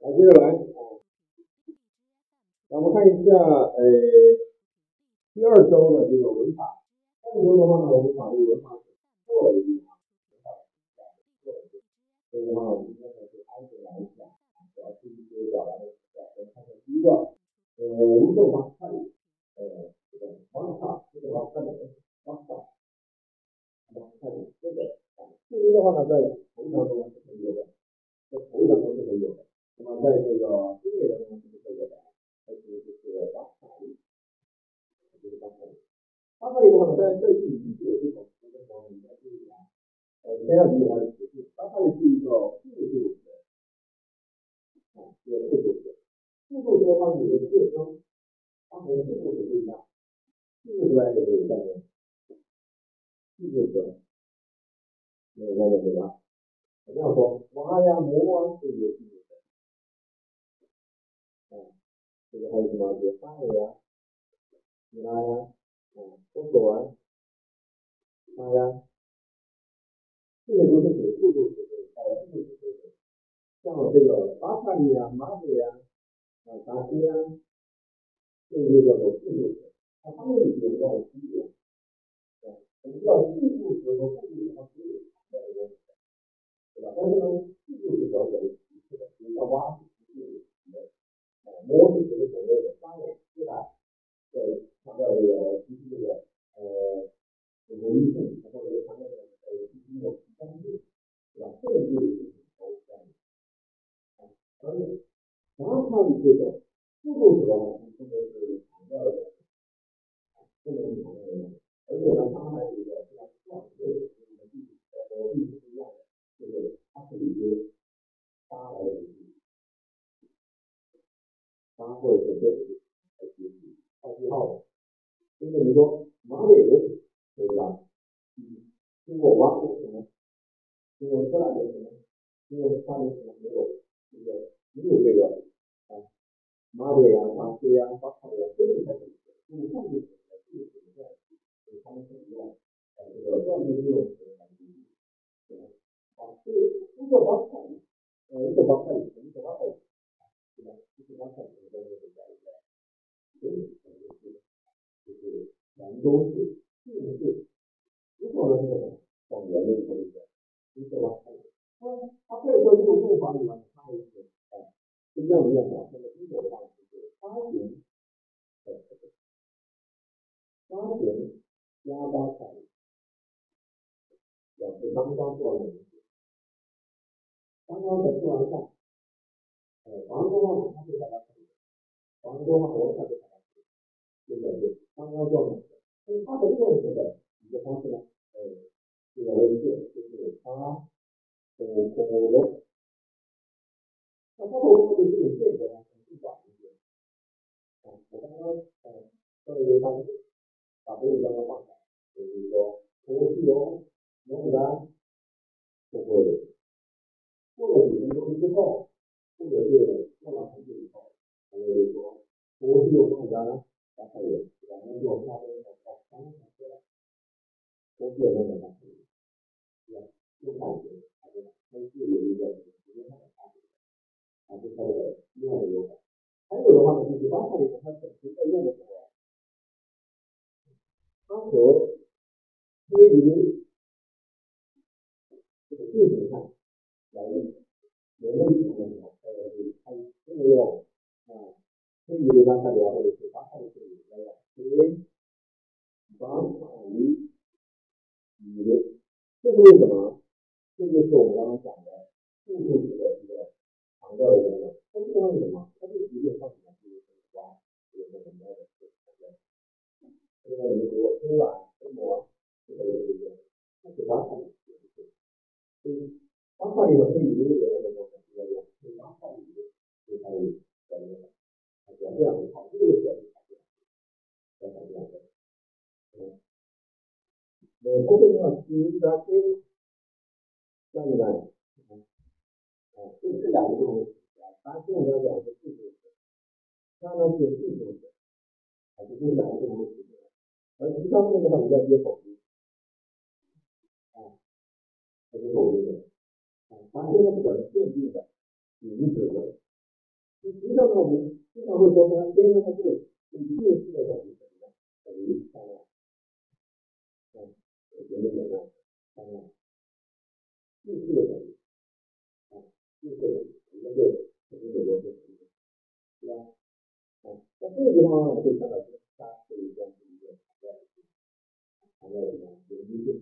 来，接着来，那我们看一下，呃，第二周的这个文法。第二周的话呢，我们法律文法是错了一句话，所以的话，我们今天呢就挨着来讲，主要是一些表达的词。我们看看第一个，呃，无受法看，呃，这个方法，这个方法的方法，方法这个，这个的话呢，在头一章中是没有的，在头一章中是没有的。那么在这个音乐当中是这个的，还是就是巴萨利，就是巴萨利。巴萨利的话呢，在这句语句的这种词的时候，你要注意啊，呃，先要注意它的词序。巴萨利是一个复数词，啊，一个复数词。复数词的话，你的介称，它和复数词不一样。复数词来讲有概念，复数词没有概念对吧？我这样说，娃呀、魔啊，这些这个还有什么？比如大呀、米拉呀、啊、多索啊、妈呀，这些都是属于复数词的，呃，复数词。像这个巴萨利呀、马里呀、啊、达西呀，这就叫做复数词。它它们有比较区别。啊，我们知道复数词和复数词它是有差别的，对吧？但是呢，复数词表现为提示的，比如像蛙是提示的。模式就是所谓的三维对吧？在强调这个信息这个呃唯一性，或者强调这个呃信息的相对，对吧？这个就是都是这样的。啊，而且马卡里这种复数词的话，它真的是强调的，不能强调的，而且呢，它还有一个非常重要的特点，就是和历史和历史不一样的，就是它是一些八来的。八或者是这个来学习套句号的，因为你说马里对吧？嗯，经过挖掘什么？经过科大的什么？经过发明什么？没有这个没有这个啊，马里呀、马西呀、巴卡呀，都是在这里，用上句子来记录这个，就是他们怎么用呃这个断句这种词来记录，对？啊，这个一个巴卡，呃一个巴卡里，一个巴卡里。对吧？就是刚才我们都是在一个，所以就是就是南州市定市，如果呢这个往原的说一个，理解吧？它它可以说这种用法里面，它还有一个啊不一样的用法。那么第一种的话就是发行，发行加八彩，表示刚刚做完的，刚刚才做完饭。呃，广东话马上就把它可以，广东话我看就把它可以，这个是刚刚做的。那么它的用词的一个方式呢，呃，这个类似就是它口口龙，那它口龙的这种间隔呢更短一些。啊，我刚刚呃做了一个单词，把这个刚刚放下，就是说口西龙，龙然，不会，过了几分钟之后。或者是做了很久以后，还有就说，我是有这种呢，然后有然后做发挥的好三个出来，都是有那种感觉，对吧？有感觉，对吧？它是有一个时间上的差别，啊，这是它的另外一个优点。还有的话呢，就是刚才里面它本身在用的时候，它和推移这个进行上来用，有类似的时候。它这个用啊，推移的刚才聊或者是刚才的推移，来来推，刚才移的，这是为什么？这就是我们刚刚讲的复数词的一个强调的一个，它这个为什么？它这个直接上什么？就是挖，就是什么的，对现在我们说推完推磨，这个有一个，它是刚才的，所以刚才里面推移的有那个这个用，是刚才移的。就它有在那个，它这样子跑，这个写的差不多，在这样子，嗯，呃，不会用新的新，那你看，啊，这这两个不同的，它现在讲是复数词，它呢是复数词，啊，这是两个不同的，而其他面的话，你要接否定，啊，它是否定的，啊，它现在是表示限定的，名词的。实际上呢，我们经常会说呢，边呢它是以近视的等于什么呢？等于三万。嗯，我觉得怎么样？三万。近视的等于啊，近视的我们就肯定得多是是吧？啊，在这个地方呢，我们可以看到它是一个是一个常见的常见的什么？有一个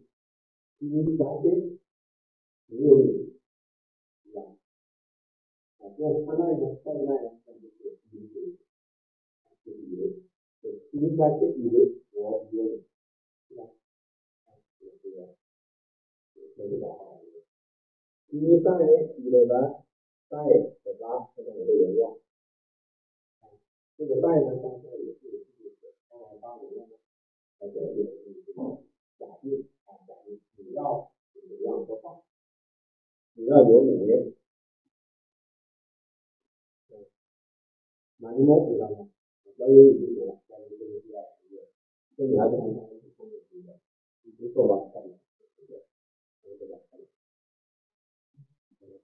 因为白天没有你，啊，这样它耐呢，耐不耐呢？那就是因为就是以为，对，因为它是以为我有你，是吧？啊，这个这个这个好。因为在以为呢，在的啥？这个我的原料。这个带呢，当下也是就是当然当然呢，它这个就是假定啊，假定只要怎么样说话，只要有你，嗯，那你模糊上呢，要有你就行了，要有这个需要一个，这你还是很常是通用的，你不错吧？看，对不对？对吧？嗯。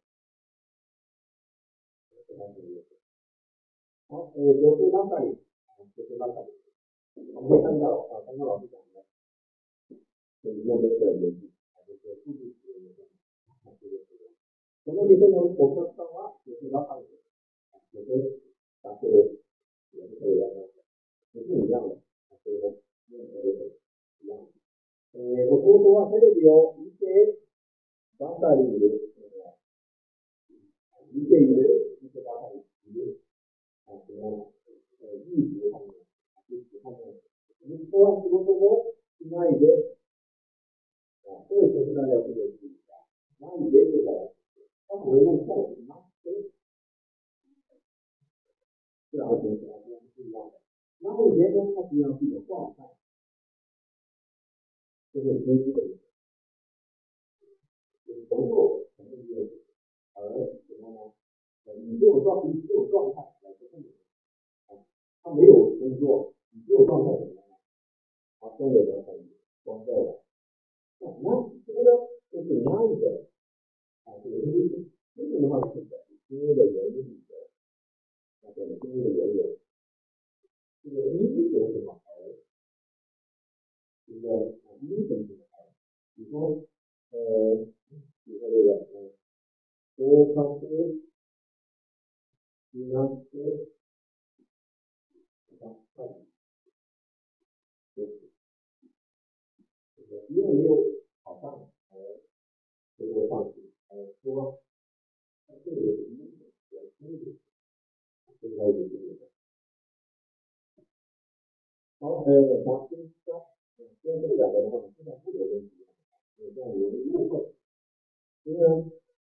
好，呃，就非常可以，就非常可以。我们可以看到啊，刚刚老师讲的，就里面这个游戏，就是数据学的游戏，啊，这个这个。那么你这种我看的话，也是非常可以，也是啊，这个也是可以的，也是一样的，所以说任何都是一样的。呃，我说实话，这里有一些八代里的，一些有一些八代里。啊，什么呃，意识上面，意识上面，我们说什么什么，其他一些，啊，这个就是大家特别注意的，那一些就是，它不会用错什么，对，这两个东西啊，是不一样的。那一些呢，它实际上是一个状态，就是分析的，就是能够肯定就，而什么呢？呃，你这种状，你这种状态。他没有工作，你没有状态怎么样？他生活的很光怪的。那这个呢，就是哪一个？啊，这个因为因为的话是因为的原因里边，啊，这个因为的原因，这个因有什么？这个啊，因什么而？你说，呃，你说这个，嗯，多康斯，你呢？因为没有考上，而结果放弃，而说，他这个是一种比较经典，这个也是好，呃，好，第三，第二个讲的话，现在不因为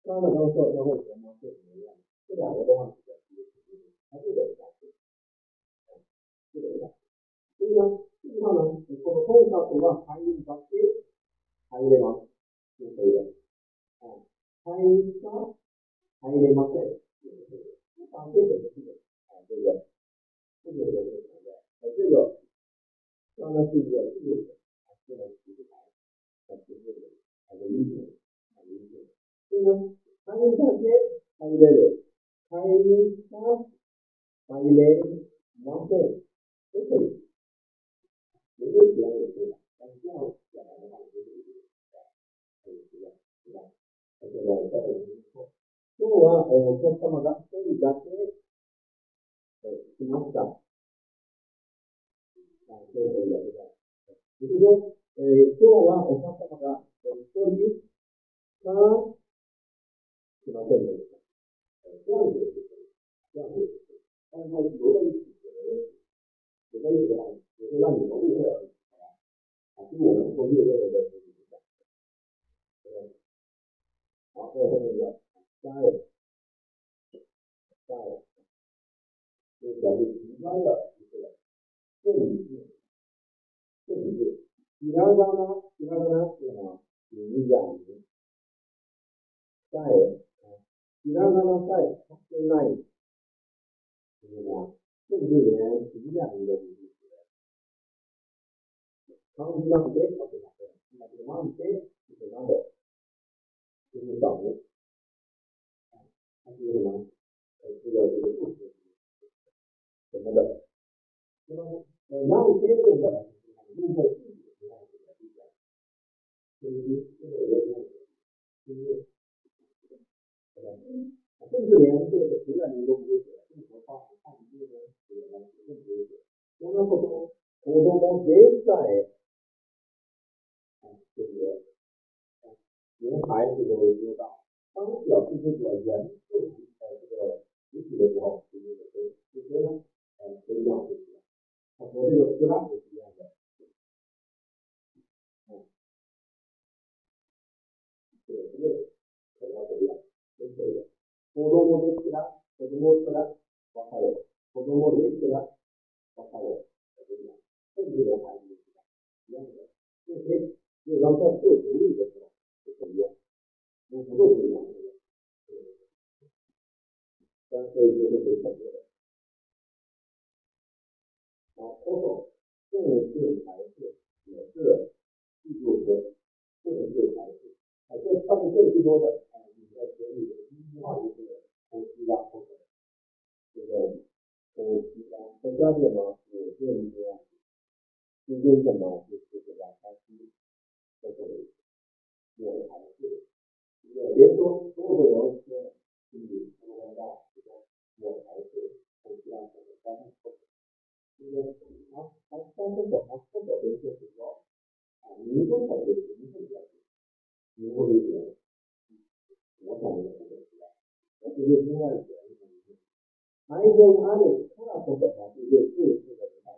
刚才刚说的会前呢是什么样？这两个的话比较接近，它这个相似，这个相似，所以呢。基本上呢，你说的通上图啊，含义上 A，含义吗？是可以的。啊，含义上含义吗？对，也是可以的。当这个是这个，啊，对不对？这个也是存在。而这个当然是一个自由的，啊，这个其实还还是这个还是因素，还是因素。所以呢，含义上 A，含义在有，含义上含义类，吗？对，都可以。有些地方也对的，但是这样讲来的话，我觉得有点可以是吧？是吧？而且呢，再有一个错，中文呃，叫什么的？生理加些，呃，什么讲？啊，这个也是的。就是说，呃，中文我看什么的？呃，说你他什么变的？呃，这样子也是可以，这样子也是可以，但是它留在一起的问题，留在一起的话。只是让你们误会而已，好吧？啊，今年呢，我没有任何的事情讲，对不对？好，再后面一个，加油，加油，就表示极端的一个正义性，正义性。第二张呢，第二个呢是什么？影响力，加油，啊，第二个呢在现在，是什么？甚至连影响力都不是。当你让别人考虑哪个，那就让别人去哪个，就是掌握，啊，它是什么？呃，这个这个故事。什么的，那么呃，然后接着的，用在自己的身上是不一样，所以这个也是，就是，甚至连这个实验你都不会写，更何况看这个写了更不会写。我们普通普通的学在，就是，连孩子都知道，当表示这个人自己的这个实体的时候，就是就是就是呢。呃，不一样，不一样。他说这个斯拉不是一样的。嗯，这个这个可能不一样，都可以。普通话的斯拉，普通话斯拉，包括了，普通话的斯拉，包括了，不一样。甚至连汉语都一样的，因为因为咱们在做独立的时候就不一样，我不都不一样的。但是就是会感觉。啊，多少正式才是也是记住说，正式才是，啊，这上面最多的啊，你在学里的第一句话就是呼吸啊，或者这个呼吸啊，在下面呢也是这样，这就是什么？就是这个呼吸，这个我才是，也别说所有的人是你说的到，我才是呼吸啊，或者发声。这个啊，他三分钟，他不表现就是说，啊，你多少个人会表现？你会理解？我讲的不是这样，我只是另外一个一个理解。还有一个他的他不表达就是自私的人来，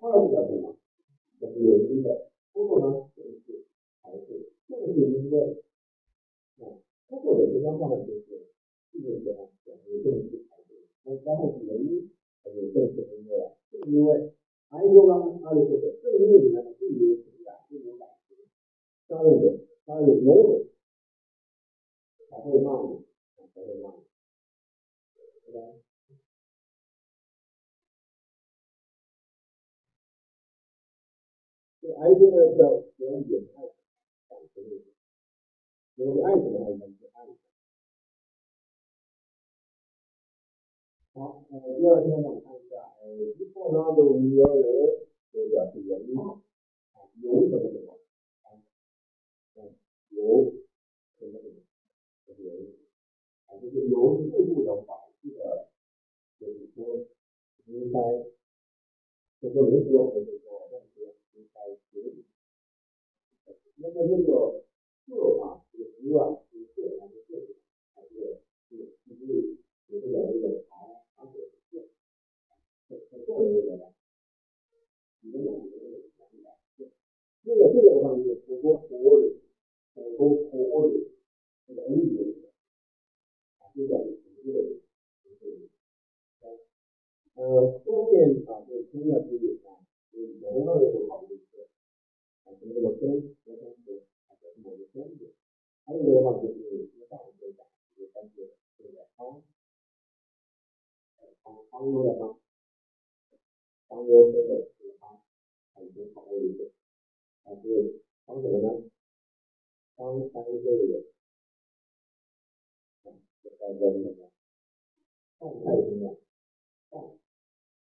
他是表现嘛，这是有因的。不过呢，正是还是正是因为啊，通过的文章上面就是，就是讲讲有正是还是，那刚好是原因。有正是因为啊，正因为还有一个呢，阿里说的正因为里面呢，并有情感，并有感情，加入的，加入有，才会骂你，才会骂你，对吧？这爱情呢叫叫也爱，感情的，因为爱情的话就是爱。好，呃，第二天我们看一下，呃，一破呢都有人就表示原因，啊，有什么什么，啊，嗯，有什么什么这是原因，啊，就是由事物的导致的，就是说应该，就说没使用的时候，那是应该处理。那么这个色啊，这个色啊，是色还是色还是是是有这个这个茶。而且是，在在做的这个呢，你们懂这个原理吧？这个这个的话就是普通活的，普通活的这个 N 级的，啊，就叫普通的，呃，后面啊，就是中要注意啊，就是人呢有好多次，啊，什么这个分和分子啊，什么的分子，还有一个的话就是上我们讲，就是分子这个方。方优的方，方优这个是方，很经考虑的，啊是方什么呢？方三位的，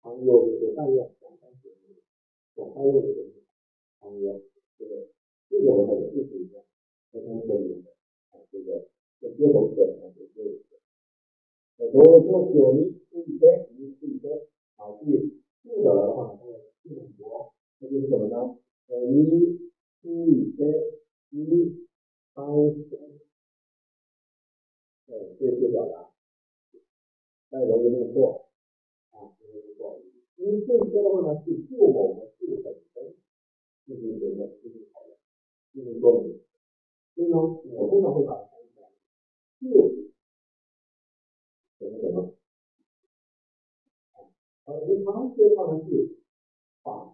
啊，这代表什么？状态什么？方，方优就是半月两三节，我方优就是方优，这个这个我们也是一样，非常说明的，啊这个这接头词啊就这个。如果说有你自己的，你自己的啊，去负责的话，它会记很多。那就是什么呢？呃，你自己的你当先，呃，这些表达，太容易弄错う、い。而银行把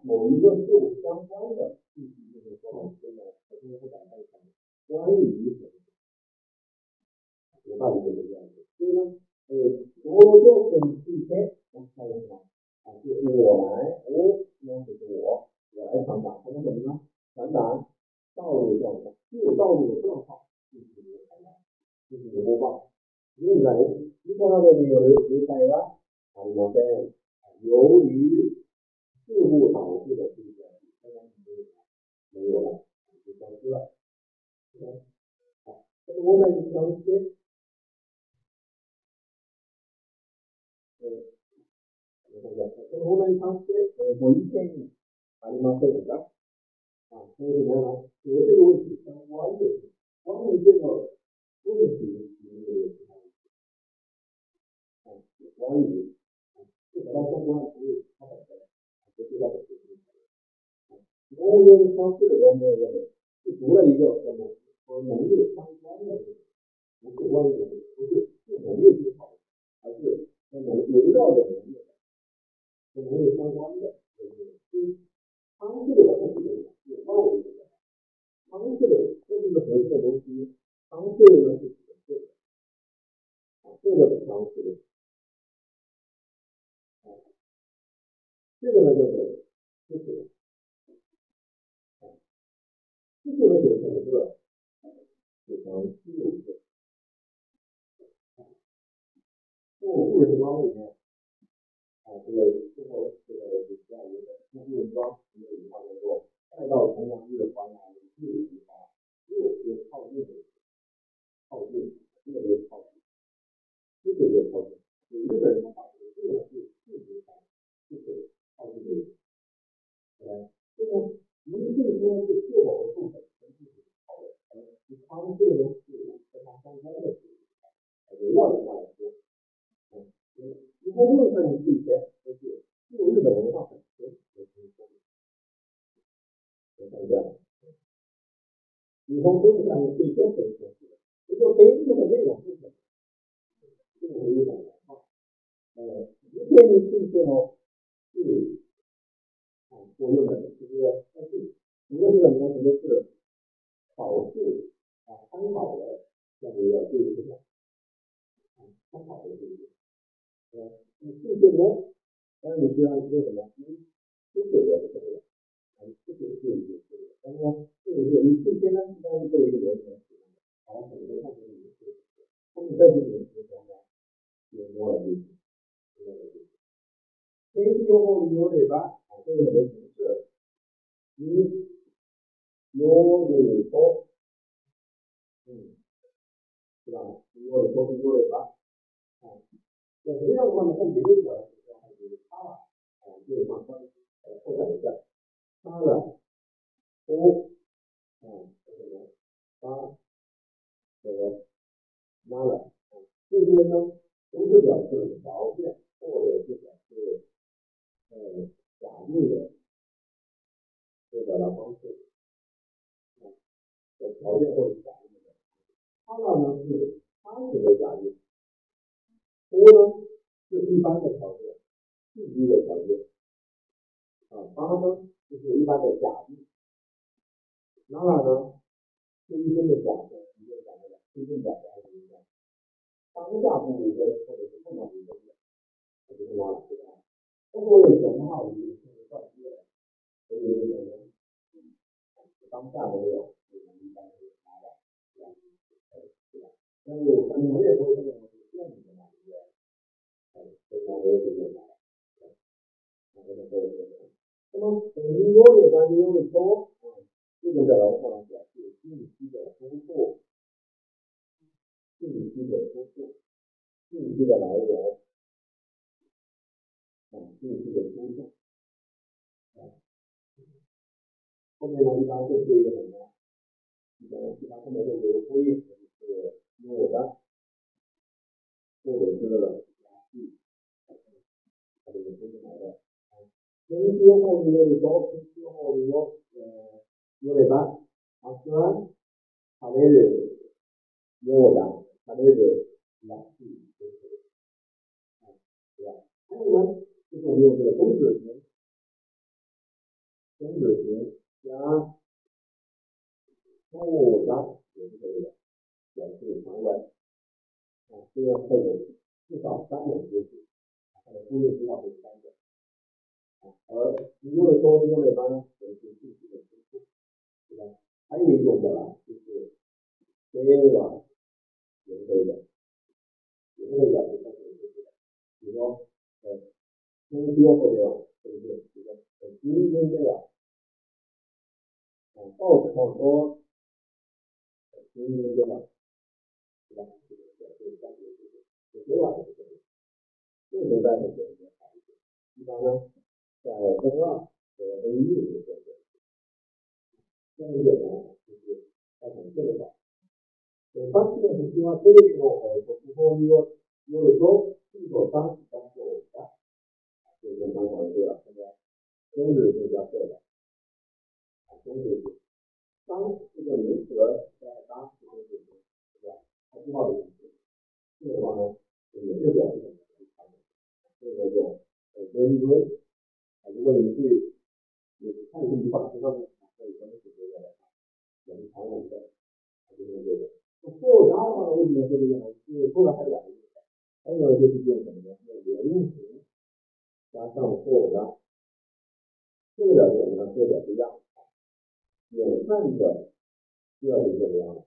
事物关，它通成于什么，学到一个这样子。所以呢，呃，我们就很提，我们看一下。啊，就是我来，我那就是我，我来传达，传达什么呢？传达道路状况，就道路的状况进行一个传达，进行一个播报。现在。日本などによる渋滞はありません。 由于事故导致的这个刚刚没有了，就消失了。好，这个我们 こ、のものに関して、ご意見ありませんかあそういうのは、それで多いです。終わりです。終わりでど、そですよ。いです。だから怖いし、なかったら、哲学的に。農業に関する論文を読む。5割以上はもう、この農業関係ないので、僕は、僕、農業に関する。あ、そう。でも、農業でも、跟农业相关的，就是相似的东西。外围的，相似的，这是个核心的东西。相似的呢是指这个，啊，这个是相似的，啊，这个呢就是支持，啊，支持的组成个组成基础式，做物人装里面，这个最后这个是这样一个做物人装，我们有句话叫做。再到重阳日还阳日，日日发，又是靠近的，靠近，这个就是靠近，这个就是靠近。有日本人的。话，这个是日日发，就是靠近的。来，这个您这边是是否的。部分，跟自己好的，而他们这个呢是和它相关的，围绕的。话来说，嗯，你看日本人以前都是用日本文化本身来说。看一下，以后都是按照最先分析的，也就分析的内容是什么？这个是日本的啊，呃，一天的这些呢，是啊，我用的这些，但是主要是什么呢？主要是考试啊，参考的要不要注意什么？啊，参考的这些，呃，这个是一个，但是呢，这个是你这些呢，一般作为一个流程使用的，然后很多上面也是，后面再进行一些什么，有多少句，多少句，天气预报有哪个？啊，这个很多形式，一，有哪那实际上的话呢，它没有讲，还是它了，啊，就慢慢呃扩展一下。八了，五，啊，这个八，九，拉了，啊，这些呢都是表示条件或者是表示呃假定的这个表达方式，啊，的条件或者假定的。它呢呢是常识的假定，五呢是一般的条件，必须的条件，啊，八呢。就是一般的假定，那呢？是一般的假设，一定假的，一定假设还是一样？当下不离根，或者是碰到离根的，那就是拉了，对吧？如果有钱的话，我们就是断句了，所以有可能，当下没有，我们一般是拉了，对吧？对吧？那有，你们也不会这么说，骗你的嘛，对不对？那这个都是。那么，你用的关你用的多，啊，这种表达方式是信息的输出，信息的输出，信息的来源，啊，信息的输出，啊，后面呢一般会做一个什么？一般一般后面会有个呼应，就是有的，或者是，người như thế này rồi những yếu của người bố những yếu của người bố người bác học nữa họ nên được nhớ là họ nên được là gì là cái mà cái này nhiều người cũng được nữa cũng được nữa đó không đó những người là những người phản vật là chưa xây dựng cái tỏ tác một việc 它的呼应至少是三个。而你用的多，用的多呢，就是信息的输出，对吧？还有一种的就是接完也是可以的，也是可以的，也是可以的。比如说，呃，天地后的对不对？这个今天这个啊，报纸上说今天这个是吧？这个这个这个这个这个晚上这个这个在的这个一般呢，在中二和 A 一的这个这一点呢，就是造成这个。Infatti la settimana telefono è portafoglio io le do importanti tanto ora 这个方法对吧？现在中日更加对了啊，中日当这个名词在当时中日对吧？它句话的，这个话呢，也是表示什么？这个叫呃原因啊，如果你对你看这句话，知道吗？可以跟写这个的啊，我们常用的，就是这个。后加的话，为什么说这个呢？因为后来还有两个意思，还有一个就是变什么呢？原因词加上后加，这个表示什么呢？这个表示样，远看的就要是这个样子。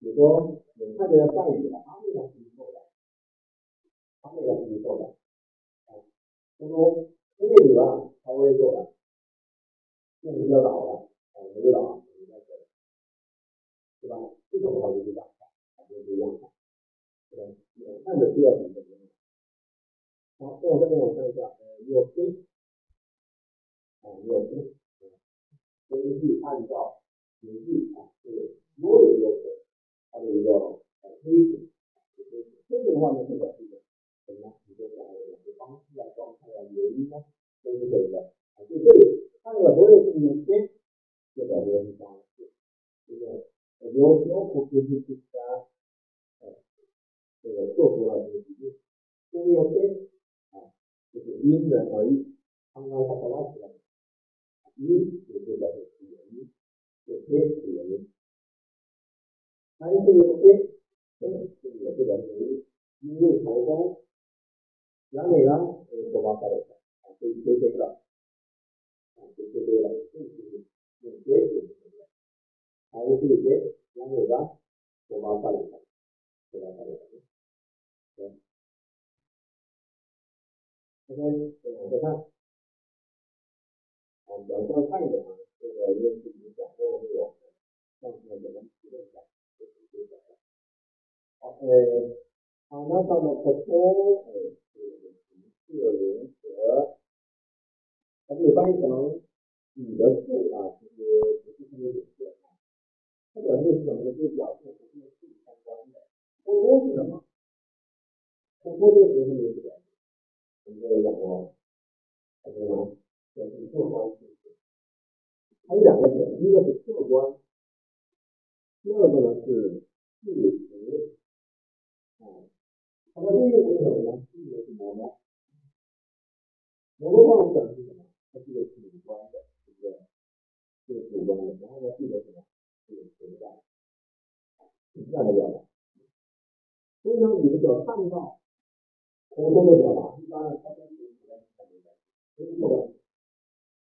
比如说，远看的要下雨了，他那个是错的，他那个是错的。啊，他说这个雨啊，稍微错的，天气要倒了，啊，没有倒。对吧？这种的话就是两块，就是不一样的，对吧？看着需要什么什么。好，再往这边我看一下，呃，有些，啊，有些，根据按照实际啊，这个所有的它的一个呃规则，这个的话呢是表示什么呢？你说讲的一些方式啊、状态啊、原因啊，都是可以的。啊，就这里看这个所有是有些，就表示是方式，对不对？有有不就是就是啊，这个做出了这个比喻，都要变啊，就是因人而异。刚刚他说那起来，因就是表示原因，有变是原因，还是有变，变是也是表示原因，因为台风，然后呢，呃，说话开了，啊，被吹飞了，啊，被吹飞了，就是有变就是。还有这些，然后呢，我把它放一下，给它放一下，对，OK，我再看，啊，比较看一点啊，这个因为自己讲过这个，上次我们提了一下，就就讲了，好，呃，好，那到了普通，呃，这个四零和，它这里翻译可能你的字啊，其实不是特别准确。它表示是什么呢？就是表示和这个事相关的。托托是什么？托托这个词是没有表示。我们刚才讲过，还记得吗？表示客观事实。还有两个点，一个是客观，第二个呢是事实。啊，它的对应是什么呢？对应的是什么？某个话我讲的是什么？它是一个主观的，对不对？是主观的，然后呢，记得什么？是存在，是这样的表达。所以呢，你们只要看到活动的表达，一般呢，它都是不在上面的，不是客观。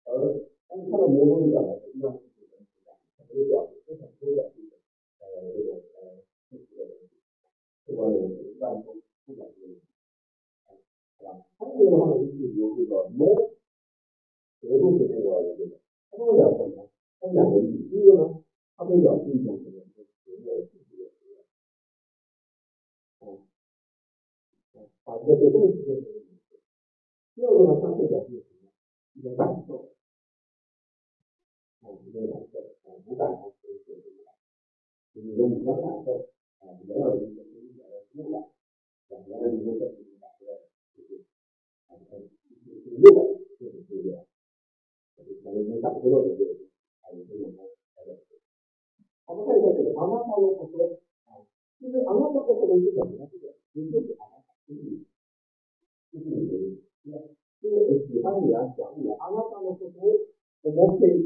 而当看到模动的表达，实际上是主观存在，它这个表示是很多的这种呃这种呃事实的东西，客观的东西，一般都。个 more 合同这个这个，它这个表示什么？它两个意义，第一个呢。它可以表示一种什么？就是实验，自己的实验。啊，把一个这个动词变成一个名词。第二个呢，它会表示什么？一种感受。啊，一种感受。啊，无感受可以写出来。就是一种五感感受。啊，原来的一个就是表示五感。啊，原来的一个就是表示就是啊，就是六感，就是这个。就是从一种感受到的这个，还有这种呢。我们看一下这个阿拉巴罗夫说啊，其实阿拉巴罗夫是什么呢？这个也就是阿拉巴就是就是你对吧？就是喜欢你啊，讲你啊，阿拉巴罗夫说我们可以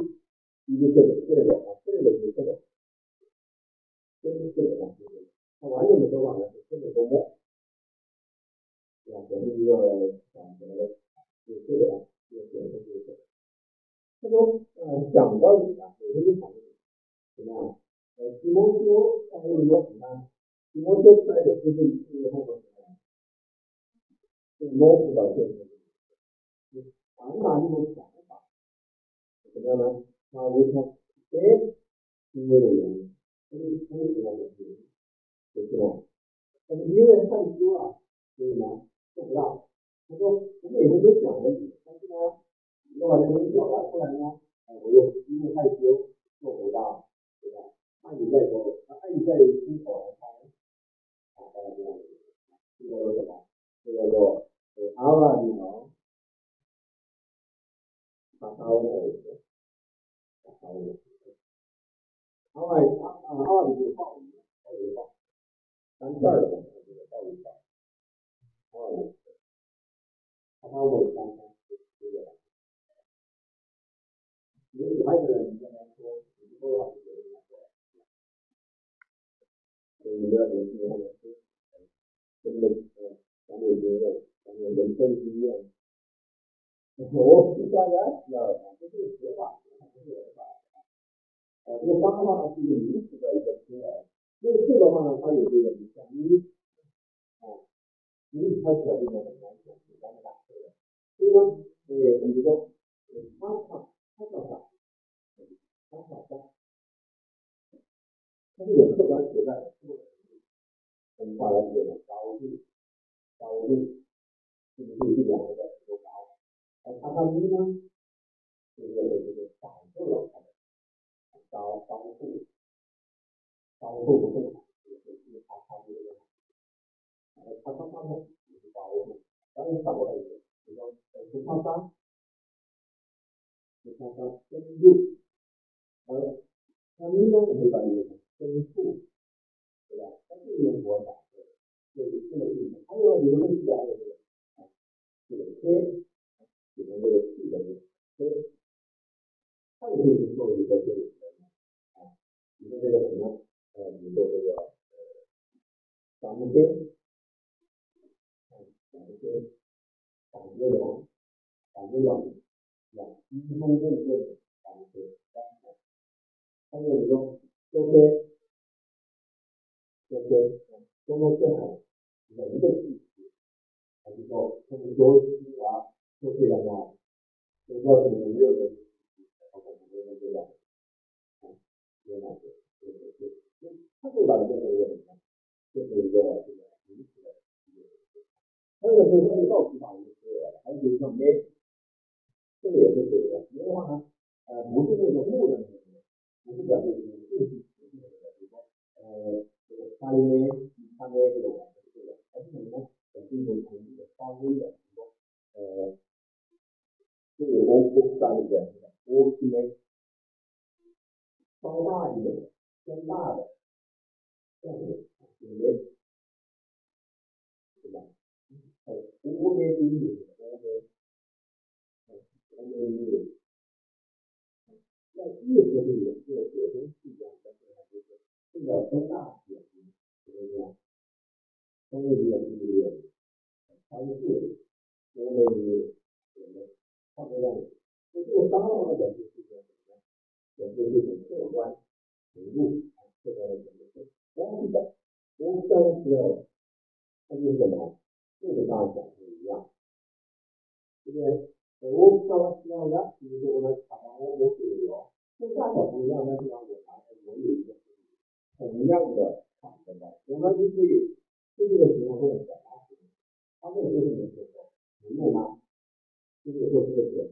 怎么样呢？那我看，哎，因为的原因，因为因为什么原因？就是呢，但是因为害羞啊，所以呢做不到。他说我每天都想着你，但是呢，要把这东西表达出来呢，哎，我又因为害羞做不到，对吧？那你再说，那你再亲口来开，啊，大家这样子，这个叫什么？这个叫阿瓦里诺。把它往后一点，把它往后一点。阿外阿阿阿外就是暴雨，暴雨暴，单字儿的话就是暴雨暴。阿外，把它啊这个。三的，话就别跟他说。所以你要有经验的，真的，嗯，咱有经验，咱有人生经验。我大家要讲，这是实话，不是实话。呃，这个脏话呢是一个名词的一个词来，这个字的话呢，它有这个名像你，啊，你它表示的很难讲，简单的打出来。所以呢，呃，你说，他唱，他唱啥？他唱啥？它是有客观存在的，我们话来说，高度，高度，是不是这两个在都高？他他咪呢，这个这个感受了他的高高度，高度不动，就是就是他他这个，呃，他他他他就是高度，当然反过来一个，比较呃，十八三，十八三深度，而他咪呢，我们把这个深度，对吧？它是用我感受，就是这个意思。还有你们类似还有这个啊，这个天。里面这个气的这个，所以它也可以作为一个这个啊，你说这个什么？呃，你说这个呃，掌心，掌心，感觉凉，感觉冷，冷，阴风阵阵，感觉凉。还有你说周天，周天，周末天寒，冷的气息，还是说很多湿啊？都这样啊，就告诉你没有人，好可能没人知道，啊，有哪些？有哪些？他可以把它变成一个什么？变成一个这个名词的一个。还有就是说，造词法就是，还有就是说没，这个也是对的。没的话呢，呃，不是那个木的那个，不是表示一个动词词性的那个，比如说，呃，这个发音呢，发音这种对的，而是什么呢？表示一种统一的发音的，比如说，呃。这个我我讲一个，我今天稍大一点，偏大的，这样子，对对吧？哎，我边低一点，我边，我边低一点。那意思是也是有些东西讲的，就是这个偏大一点，怎么样？稍微一点低一点，它是我边。放在那里，那这个商的表示是什么呢？表示是一种客观程度啊，客观的程度。光是的，光是的时候，它就是什么？就是大小不一样，对不对？我刚刚提到的，比如说我们打包我我水流，这大小不一样，但是呢，我拿我有一个同样的产生的，我们就可以就这个情况中表达出来。它这个就是你说的，能用吗？这个做这个事，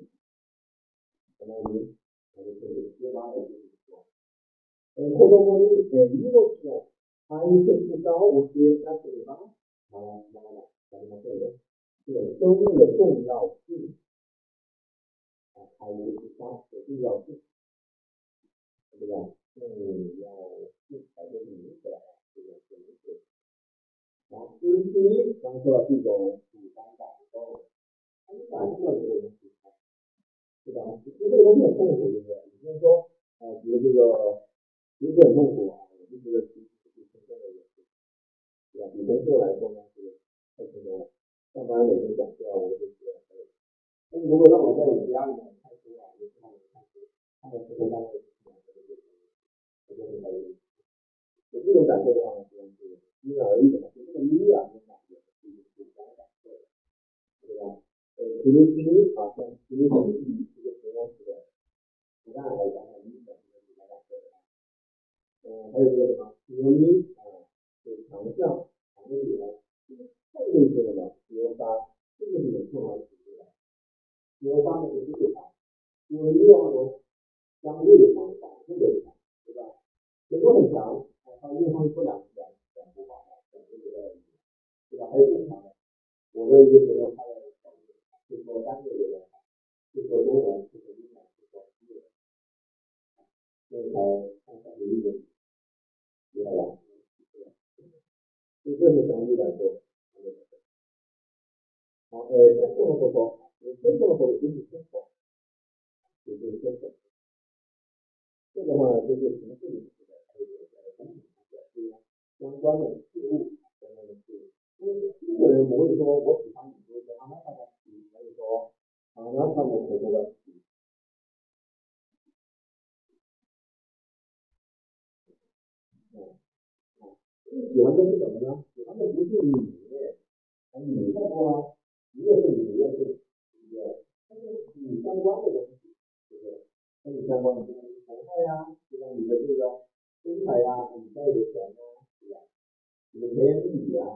相当于我们是十八的就是说，え子供に、え荷物の大切さを教えなければならなりませんよ。这个生命的重要性啊，大切さ的重要性，对吧？ 重要性才是名词来，这个名词。然后至于刚说了这种主观感受。他们感受到这个东西，对吧？因为这个东西很痛苦，对不对？你就是说，呃，比如这个，其实很痛苦啊，我就觉得其实是真正的也是，对吧？比工作来说呢，是太轻松了。上班每天讲课，我就觉得很累。那如果让我在我家里面看书啊，我就看我看书，看个十分钟，我就觉得我就很开心。有这种感受的话呢，实际上是因人而异的嘛。就这个音啊，这种感觉是一种主观感受，对吧？呃，普通区啊，像普通区这个形容词的，其他来讲呢，你讲的是哪两个？嗯，还有一个什么？牛咪啊，是强项，强的点，这个是什么？牛三，这个是有空来提出来。牛三的是最强，牛一的话呢，相对的强，反复的，对吧？谁都很强，啊，它用上不两两两幅画，两个这个，对吧？还有更强的，我的一个朋友他在。就说单个人，就说中文，就说英文，就说日文，所以才看起来有一点，明白吧？就这是相对来说，好，呃，这么说，这个说就是生活，就是生活，这个话就是从这里相关的事物相关的事物，因为这个人不会说我喜欢你，就是安排大家。说啊，那他们可多了。嗯，喜欢的是什么呢？喜欢的不是你，啊，你太多了，一个是你，一个是，对不对？但是你相关的东西，对不对？跟你相关的，就是头发呀，就像你的这个身材呀，你带的钱呀，මෙහෙන් ගියා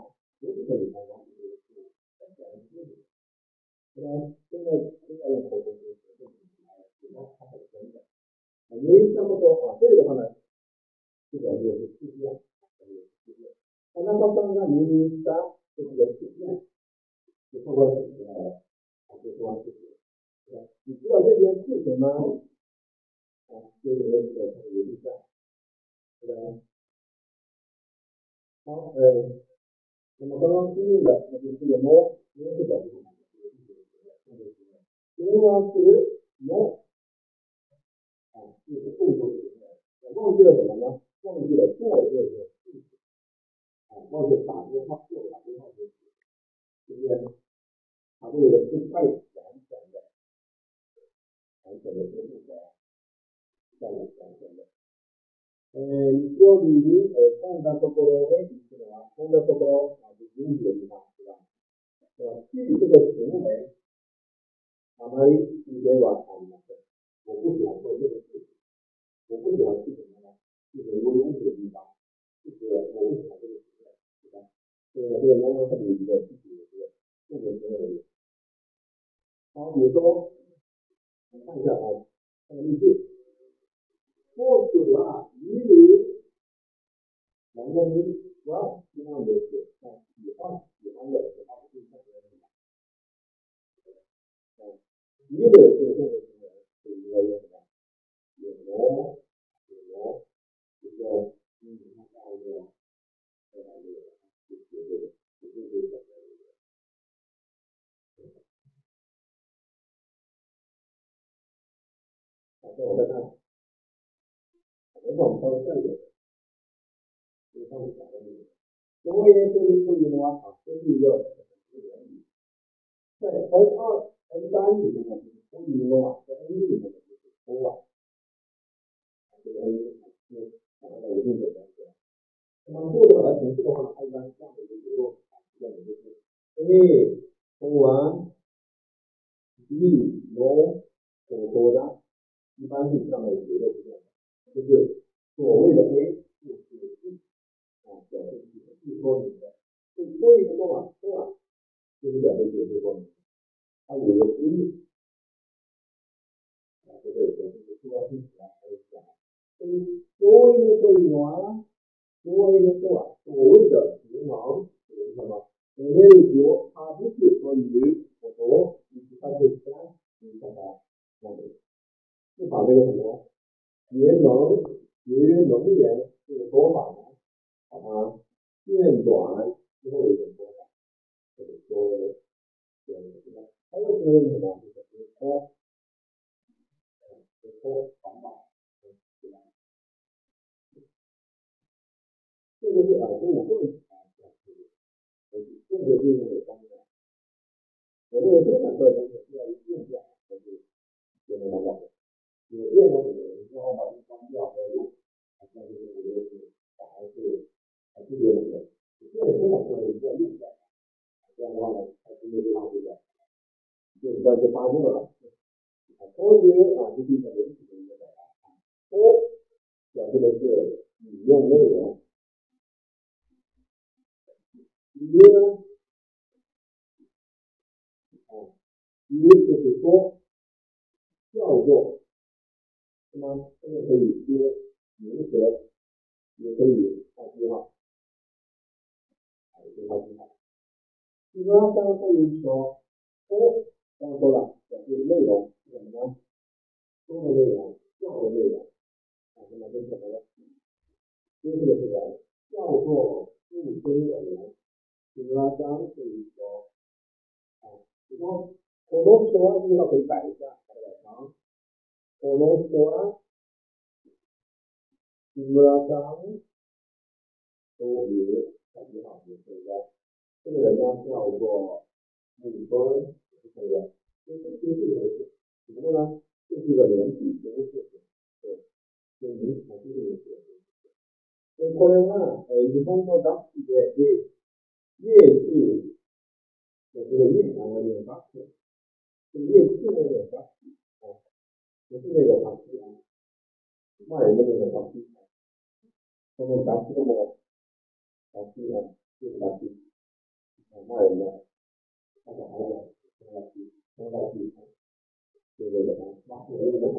那么刚刚经历的那就是个么？因为是表示。形容好，比如说，我们看一下啊，看个例句，或者啊，一女两个你我一样的是啊，喜欢喜欢的喜欢的对象。一个这个动作行为是应该用什么？有罗，有罗，这个嗯，看下一个，再来这个，就是这个，就是这个，我，再看，我们稍微下一个，这个上面讲的这个，因为这里注意的话啊，这是一个这个原理，在 N 二。N 三里面呢，就是脱离的话，在 N 一里面就是脱啊，这个 N 一是两个有定的关系。那么这个来形式的话呢，它一般这样的一个结构啊，这样的就是 A 脱完，B 罗所脱的，一般是这样的结构出现的，就是所谓的 A 就是 B 啊，表示解释说明的，就脱一个脱啊脱啊，就是表示解释说明。它有个规律，啊，这个就是说听起来可以讲，嗯，所谓的会员，所谓的做所谓的流氓是什么？有些人说他不是说你我说你是他的三，你看看，那个是把这个什么节能节约能源这个说法呢，把它变短之后一种说法，或者说，这样的。还有是什么？就是拖，拖环保，对吧？这个是啊，跟我个人啊，这个是用的方面。我这个生产出来的东西是要有电价，才是节能环保的。有电的你最好把这关掉再用，那就是我觉得是反而是还是节能的。电生产出来的一定要用掉，这样的话呢，才不会浪费掉。电时候就发热了。脱节啊，这是一个连体的一个表达。脱表示的是引用内容。约啊，约就是说叫做，那么这个可以接名词，也可以画句号，啊，可以画句号。一般刚刚会说，脱刚刚说了表示内容是。什么呢？说的内容，叫的内容，啊，那么这是什么呢？接触的是人，叫做附身的人，比如说这一说，啊，比如说我们说这句话可以改一下，改改この人は、木村さん、そういうっきの話ですが、这个人呢叫做李峰，这个人，这这这这う人，う不过呢，这是一个连体形的事情，对，就名词性的事情。でこれは、えー、日本の楽とで、で、乐、不是那个乐器啊，骂人的那个乐器。他们乐器那么，乐器啊，就是乐器，啊，骂人的，他小孩子，乐器，乐器。这个什么，拉出来的那个，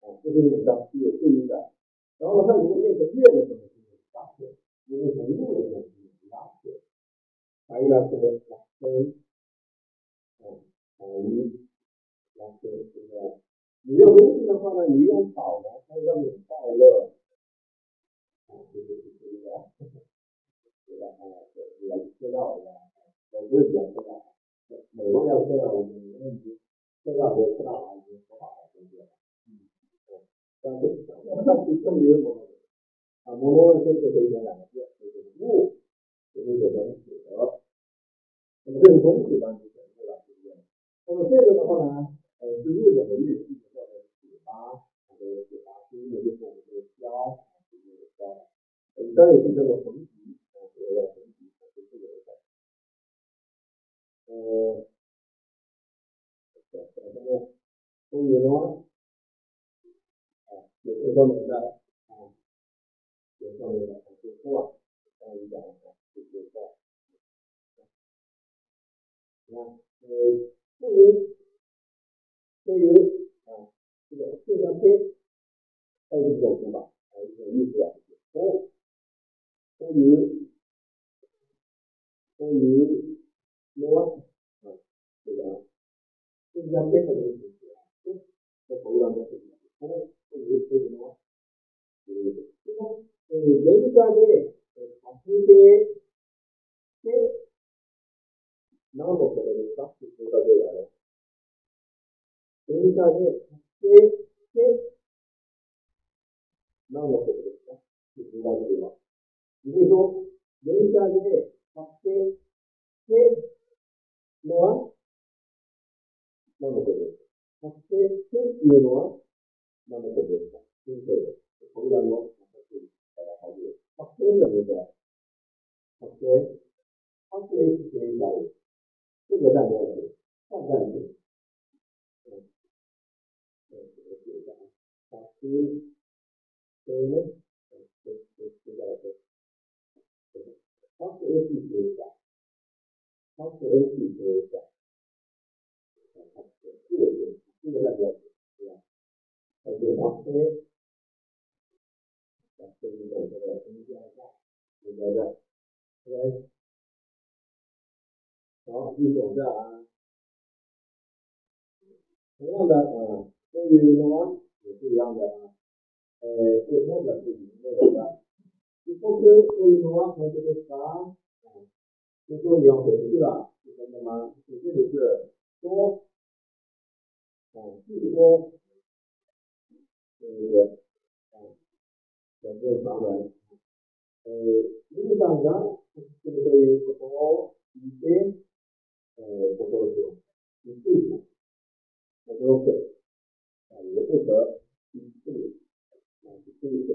啊，这是你的有对应的。然后它如果变成月的时候，就是拉出；如果从木的时候，就是拉出。还有呢，这个拉伸，啊，啊，你拉伸，对不对？你用东西的话呢，你用草呢，它让你快乐，啊，就是这个，对吧？啊，对，来知道的，我不会讲这个，美国要这样，我们没问题。这样子不大好，已经说好了，对不对？嗯，但是，但是证明我们啊，我们这是可以讲两个字，就是物，就是一个东西的。那么这个东西当然就全部了，对不对？那么这个的话呢，呃，是日本的乐器叫做琵琶，它的琵琶，是因为就是我们这个箫，就是这个箫，箫也是叫做横笛，啊，这个叫横笛，就是这个的。呃。这个都有了，啊，有这方面的，啊，有方面的，就错，刚才讲的，就是错。你看，呃，对于对于啊，这个这张贴，还有一种说法，还有一种意思啊，多，多于，多于多，啊，这个。这叫变的这个形式啊，在口语当中是什么？它的这个是什么？就是说，呃，人家的呃，这些些，那么可能是啥？是说到这植て、何のことるんですか進んだりは。いろいろ、レーザーで発生してのは、何のことですか発生してっていうのは、何のことですか先生です。これらの発生から始める。発生がレーザー。発生。発生してレーザー。这个大家，大家。发生谁呢？嗯，这这这个是，发生 A P 写一下，发生 A P 写一下。这个是这个代表对吧？还有发也是一样的啊。呃，最后的是零的的，最后是关于什么？和这个啥啊？就说你要回去了，是真的吗？你这里是说。啊，据说这个啊，讲这个传闻，呃，理论上讲，这个对于不多一些，呃，不多说，是对的，不多说，啊，也不得是对的，啊，是对的，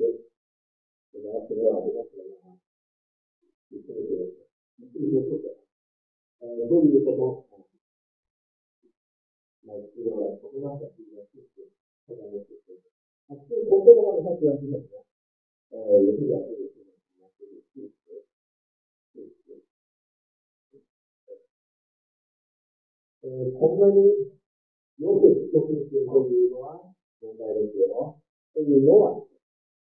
这个这个这个这个啊，是对的，是对的不可，呃，对于不多。呃，这个普通话讲是一个事实，客观的事实。那这从这个话呢，它主要是什么呢？呃，也是表示的是什么？就是事实，事实。呃，从那里有些就是是关于什么？明白的解哦，关于罗啊，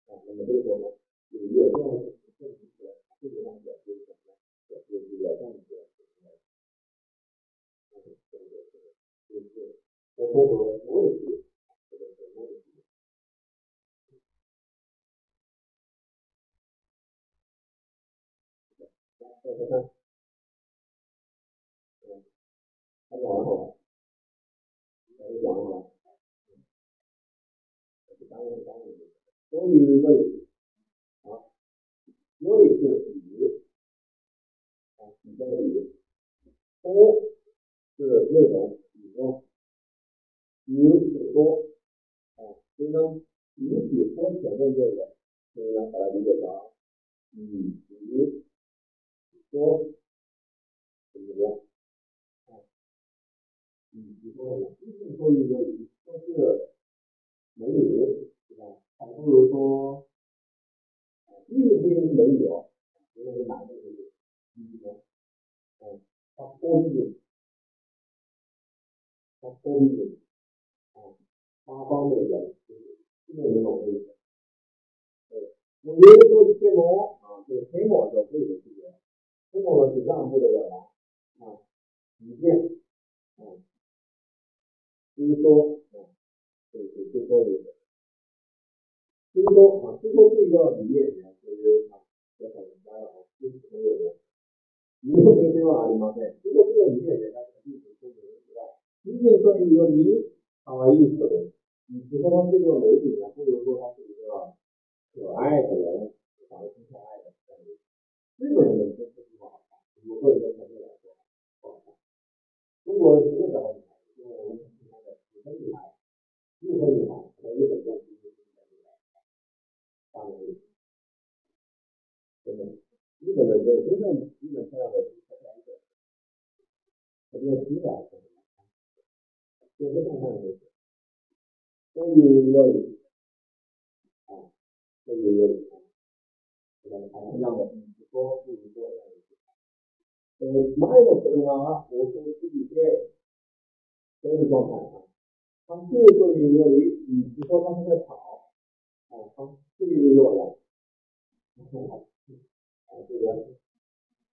啊，那么这个时候呢，有一个重要的证据是，这个上表示什么呢？表示这个这样子。我说过，我也是，这个是我也是。来，再看看，嗯，还讲完好了，还是讲完好了。当然，当然，所以问，啊，我也是比，啊，比较的比，多是内容比重。有很多啊，所以呢，比起说前面这个，所以呢，把它理解成以及说怎么样？以及说什么？一是说一个以说是美女，对吧？还不如说啊，玉兵美女，因为是男的，对不对？嗯，他多一点，他多一点。八方的人，基本没有危险。对，我觉得说天魔啊，就是天魔的这个区别，天魔呢是让步的人啊，一见啊，听说啊，对对，听说有的，听说啊，听说这个理念呢，就是啊，也很大家啊，就是很有的。你说这个地方啊，你妈对，这个这个理念呢，它肯定是说明之外，一定说一个你啊意思。你比如说他这个美女呢，不如说他是一个可爱的人，长得挺可爱的这样子。日本人的这句话好，我个人的感觉来说不好看。中国人随便找个女孩子，因为我们经常的日本女孩，日本女孩在日本公司就是这样子大美女，真的，日本的人真正日本漂亮的是才一个，特别是的，就是看看就行。关于要理啊，关于要理啊，这个还是一样的，你说不如说这样子。呃，前の車は放送すぎて、这个状态 啊，它这个作用要理，你是说它是在跑啊，它这个就弱了，啊，这个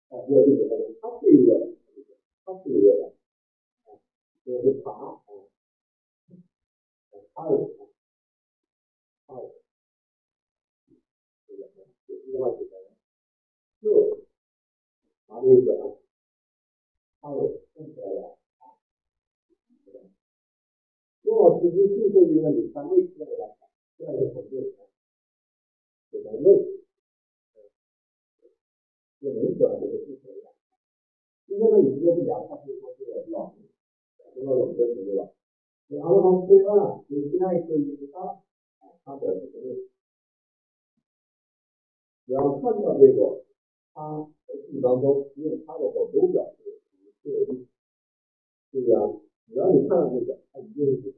啊，要这个，它这个，它这个，啊，这是爬啊。二，二，这个也是外几个人，四，拿这个啊，二动起来了，如果只是技术一个你单位出来的，这样就很正常，这个位，这个人转这个技术一样，今天呢，你这个是讲，它是说是老，这个老师对吧？然后呢，第二，你现在可以看啊，它的这个，只要看到这个，它在字当中用它的手都表示是对，对呀。只要你看到这个，它一定是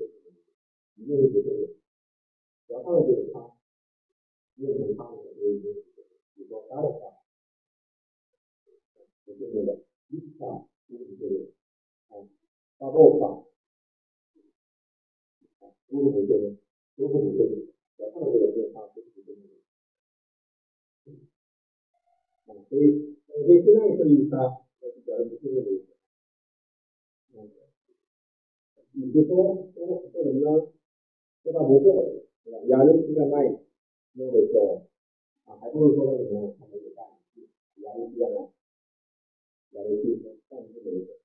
不对的，一定是不对的。只要看到这个它，用成它的就一定是对的。比如说它的话，是对的，一下就是对的，啊，大爆发。都是不对的，都是不对的。要看到这个变化，都是不对的。啊，所以，所以现在这个意思啊，是表示不对的意思。嗯，你就说说说什么呢？说他不会，对吧？亚人去干那，那个时候啊，还不如说他怎么，他没有干，亚人去干那，亚人去干这个意思。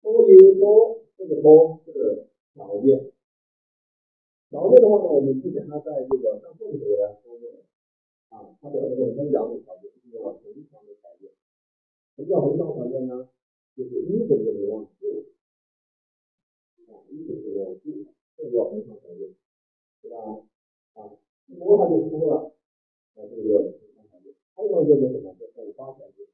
所以说，这个说是条件。条件的话呢，我们之前呢，在这个上课的时候呢说过，啊，它表示是分两种条件，一个恒常的条件，什么叫恒常条件呢？就是一等于零往四，啊，一等于零往四，这个叫恒常条件，对吧？啊，多它就多了，啊，这个叫恒常条件。还有一个叫什么？叫发条件，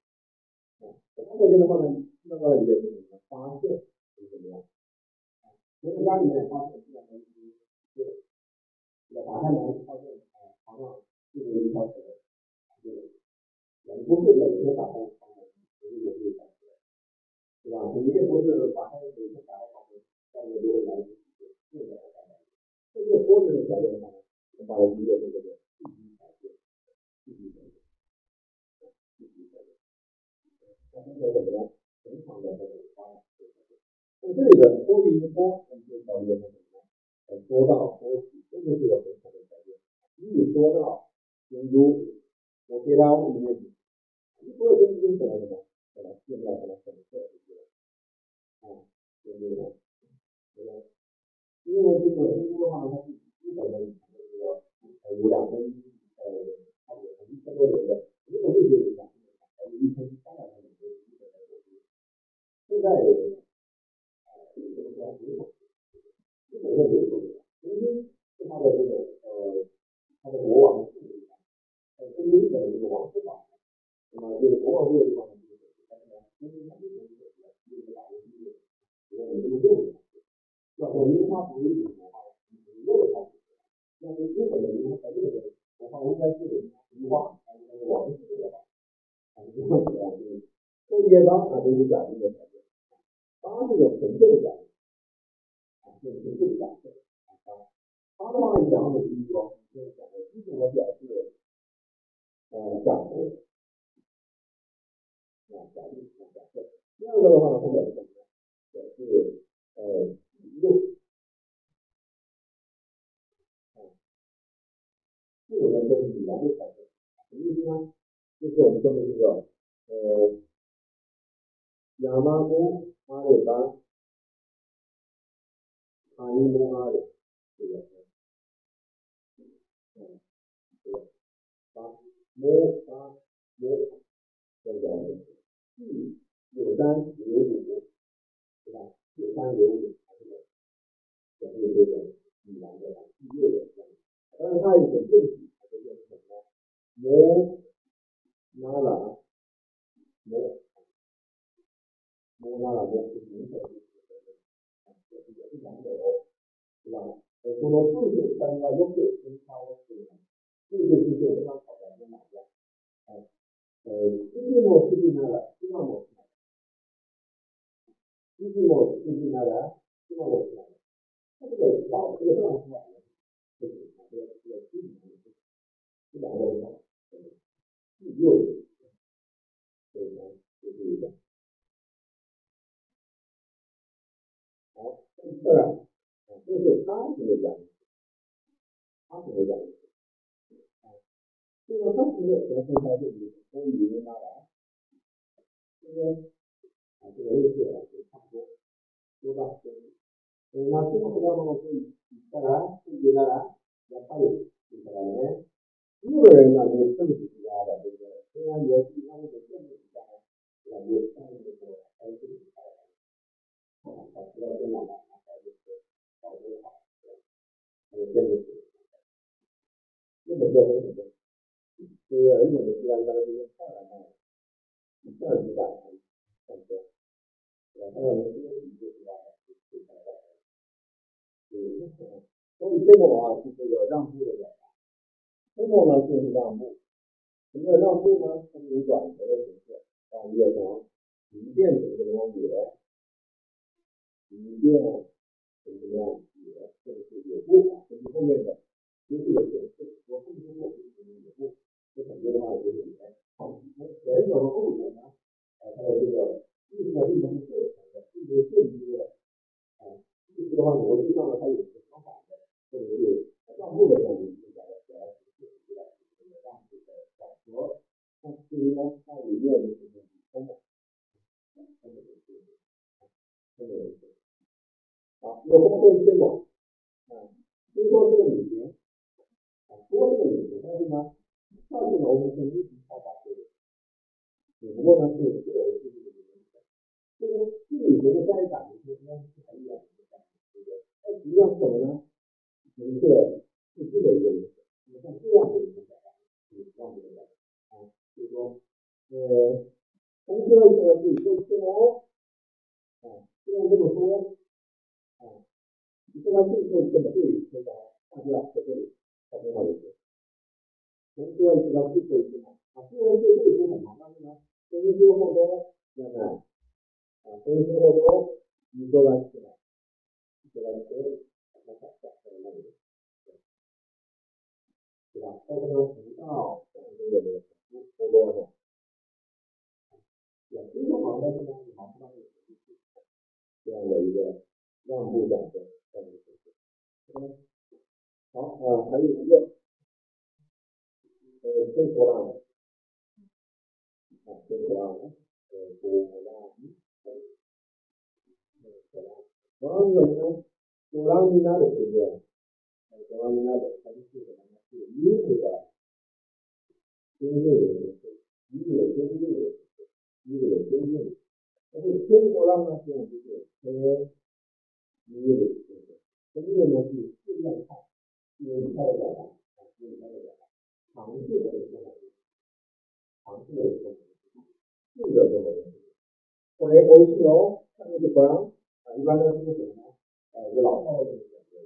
啊，发条件的话呢，那个理解是什么？发现是怎么样？回到家里面发现这两个是，这个打开门发现啊床上就有一条蛇，这个人不会的，有些打开房门，有些有些打开，对吧？有些不是打开，有些打开房门，但是如果来这个桌子的条件上，我把它理解成这个自己条件，自己条件，自己条件，那现在怎么样？正常的这种方案。那这里的多一多，我们就条件是什么？呃，多到多起，这个是个很好的条件。一多到引入，我给他五个字，你多了东西出来什么？给它现在给它粉色就行了。啊，对不对？对吧？因为这个引入的话呢，它是基本的这个呃有两分呃差不多一千多人的，如果这个两还有一千三百多人的基本的现在。基本上没有的，因为是他的这个呃，他的国王的势力，呃，根据日本的这个王室法，那么这个国王这个地方呢，就是但是呢，因为他这个这个这个法律规定，这个这么认为，要说樱花不是一种文化，没有它，那么日本的樱花在这个文化应该是樱花，还是王室的话，啊，这样子啊，就是后叶帮啊，这是讲这个条件，帮这个纯粹的讲。就是这个假设啊，他的话讲的第一个，就是讲的基本的表示，呃，假设啊，假定啊，假设。第二个的话呢，后面是什么？表示呃，一个啊，这个呢就是两个假设，什么意思呢？就是我们说的这个呃，亚麻木阿里巴。阿尼摩阿的，对吧？嗯，对吧？八摩八摩，这个地有三有五，对吧？有三有五，这是他型的讲，他型的讲，啊，这个他型的全分开就是从语音拿来，这个，啊，这个类似的就差不多，对吧？嗯，那这个不讲的是当然，自己当然要考虑，是不是？日本人呢是政治家的，对不对？虽然也是他那个政治家，感觉但是这个还是挺开的，啊，他知道这两个。好多好，还有电子书，日本教授什么？这个日本的书啊，一般都是用二来卖，二级版，三千，然后呢，这个笔就是要最开的，嗯，所以这个啊是这个让步的表达，这个呢就是让步，什么叫让步呢？它是以转折的形式，让变成一变成这个东西，一变。怎么样？也或者是有规划，就是后面的经济的形式，我后面我就是有不，这很多的话就是也好。那前者和后者呢？啊，它的这个意思呢，并不是正常的，并不是正规的。啊，意思的话，逻辑上呢，它有个相反的，或者是账户的这样一个表表达形式，对吧？这个账户的转折，那至于呢，那里面的这个补充的，后面的这个，后面的。啊，有包括一些广，啊，虽说是个旅行，啊，说是个旅行，但是呢，上去呢我们是一直开发这个，只不过呢是个人自己的，这个去旅行的在感觉是应该是很远的感觉，对不对？但实际上是什么呢？一个自己的一个旅行，那么像这样的一个表达，是这样的表达，啊，就是说，呃，同学们可以做一些哦，啊，虽然这么说。啊，说完这个怎么对？现在大家在这里再跟我一次。我们就要知道最后一句嘛，啊，虽然对这里不很麻烦呢，分析后头，那么啊，分析后头，你说完起来，起来说，那再再再那里，对吧？后头不到这个的不不多的，也非常好的是呢，好不到有这样的一个让步感的式。好，啊，还有一个。呃，最多了，啊，最多了，呃，多了，完了呢，多了你那的对不对？多了你那的，它就是什么呢？是一这个，经济的，一个经济的，一个经济的，但是天多了呢，是就是呃，一个经济，这个呢是尽量看，因为看得了啊，因为看得了。尝试的一个，尝试的一个，试着做的东西。我来我一去哦，看那个不让啊，一般都是什么呢？呃，有老太太的选择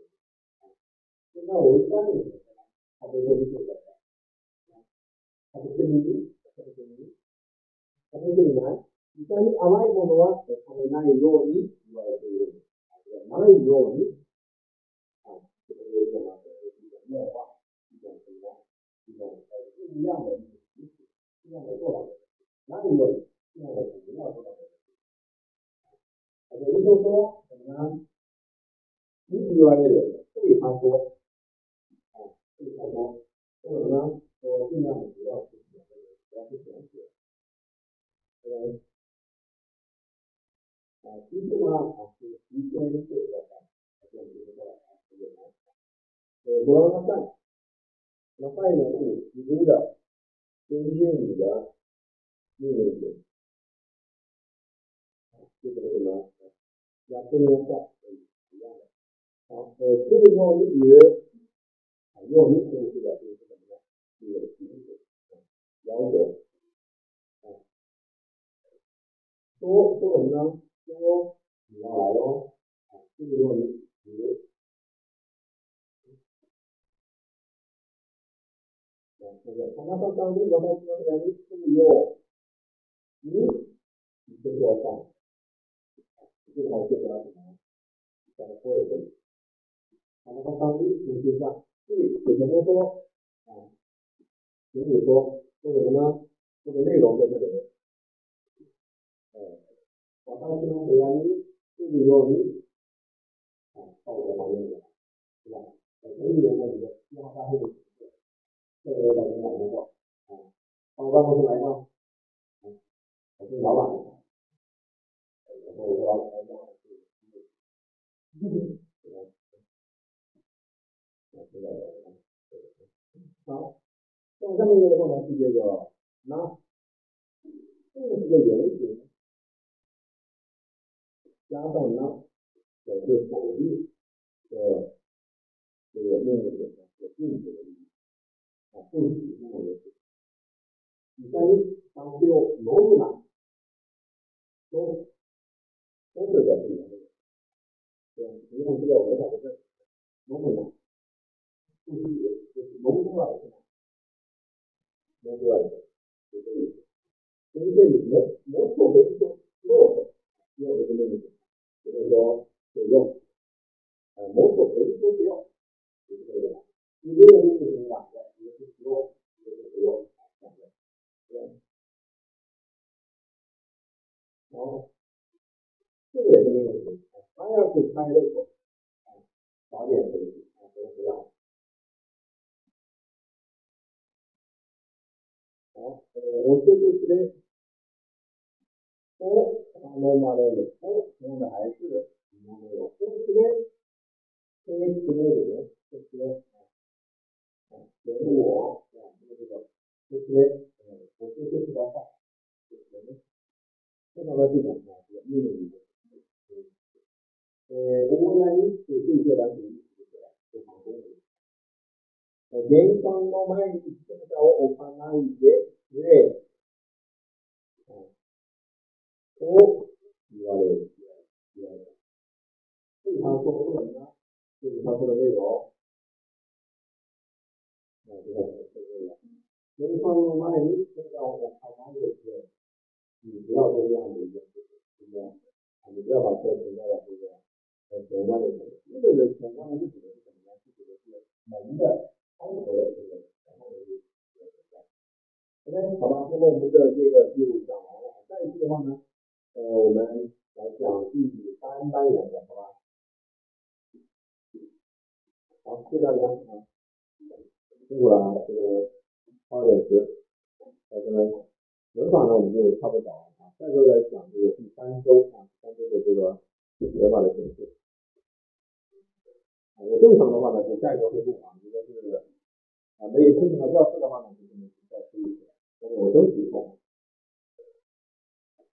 啊。现在我一般的选择呢，他都都是做的啊，他不跟你，他不跟你，他不跟你来。你在你阿外国的话，他会拿你弱你，我也是啊，拿你弱你啊，这个有什么？一种变化，一种什么？一种呃不一样的一种形式，不一样的做法，哪里有这样的不一样做法？也就是说，什么呢？你以外的人对他说，啊，对他说，说什么呢？说尽量不要去选择，不要去选择，呃，啊，其次呢，啊，是提前对待他，这样就是说啊，这个呃，不让他干。那换一个是提供的根据你的命令性，就是什么？要不能换，一样的。好，呃，这个时候你比如，啊，用你控制的就是什么呢？是提示，要求，啊，说说什么呢？说你要来喽，啊，这个时候你比如。这个他那到当地的话，说人是有你你就要干，这个还是要什么？要做一个。他那到当地你就上，对，给他们说啊，给你说说什么呢？说的内容在这里。呃，我当时呢，回答你，就是有你啊，到我方面的，是吧？呃，这一点呢，你的电话大会。这个等于哪工作啊？到我办公室来吗？我是老板。然后我说老板来讲，好，像这么一个的话呢，是这个那这个是个原型，加上呢，表示否定的这个命令点的定值的意义。啊，不许那么多事。第三，当最后挪入哪，都都是在里面的。对吧？你用这个文法的这挪入哪，不许就是挪出来是吧？挪出来的，就这意思。因为这里挪挪错为说落，落的这个意思，就是说使用，啊，挪错为说使用，就是这个。你没有意思是吧？多就是不用，对，好，这个也是没有问题，他要是开那个啊，早点回去啊，不要不要。好，呃，我这就是呢，我他们嘛的，我用的还是一样的，我就是呢，这个之类的，这些。人我啊，这个这个这些呃，我这些是要上，人，这个呢这种啊，这个命令语，呃，我呢是对这两种意思的啊，这个是正确的。我的看就是，你不要做这样的一，是不是？你不要把车停在了这个呃前花园里。这个前花园里是什么呀？是这个门的开口的这个前花园里。OK，好吧，那么我们的这个就讲完了。下一次的话呢，呃，我们来讲第三单元的，好吧？好，谢谢杨老师。辛苦了啊这个八点十但是呢文法呢我们就差不多讲完了啊。下周来讲这个第三周啊第三周的这个具法的形式啊我正常的话呢就下一周会录啊如果是啊没有空闲的教室的话呢就是再出一些但是我都提供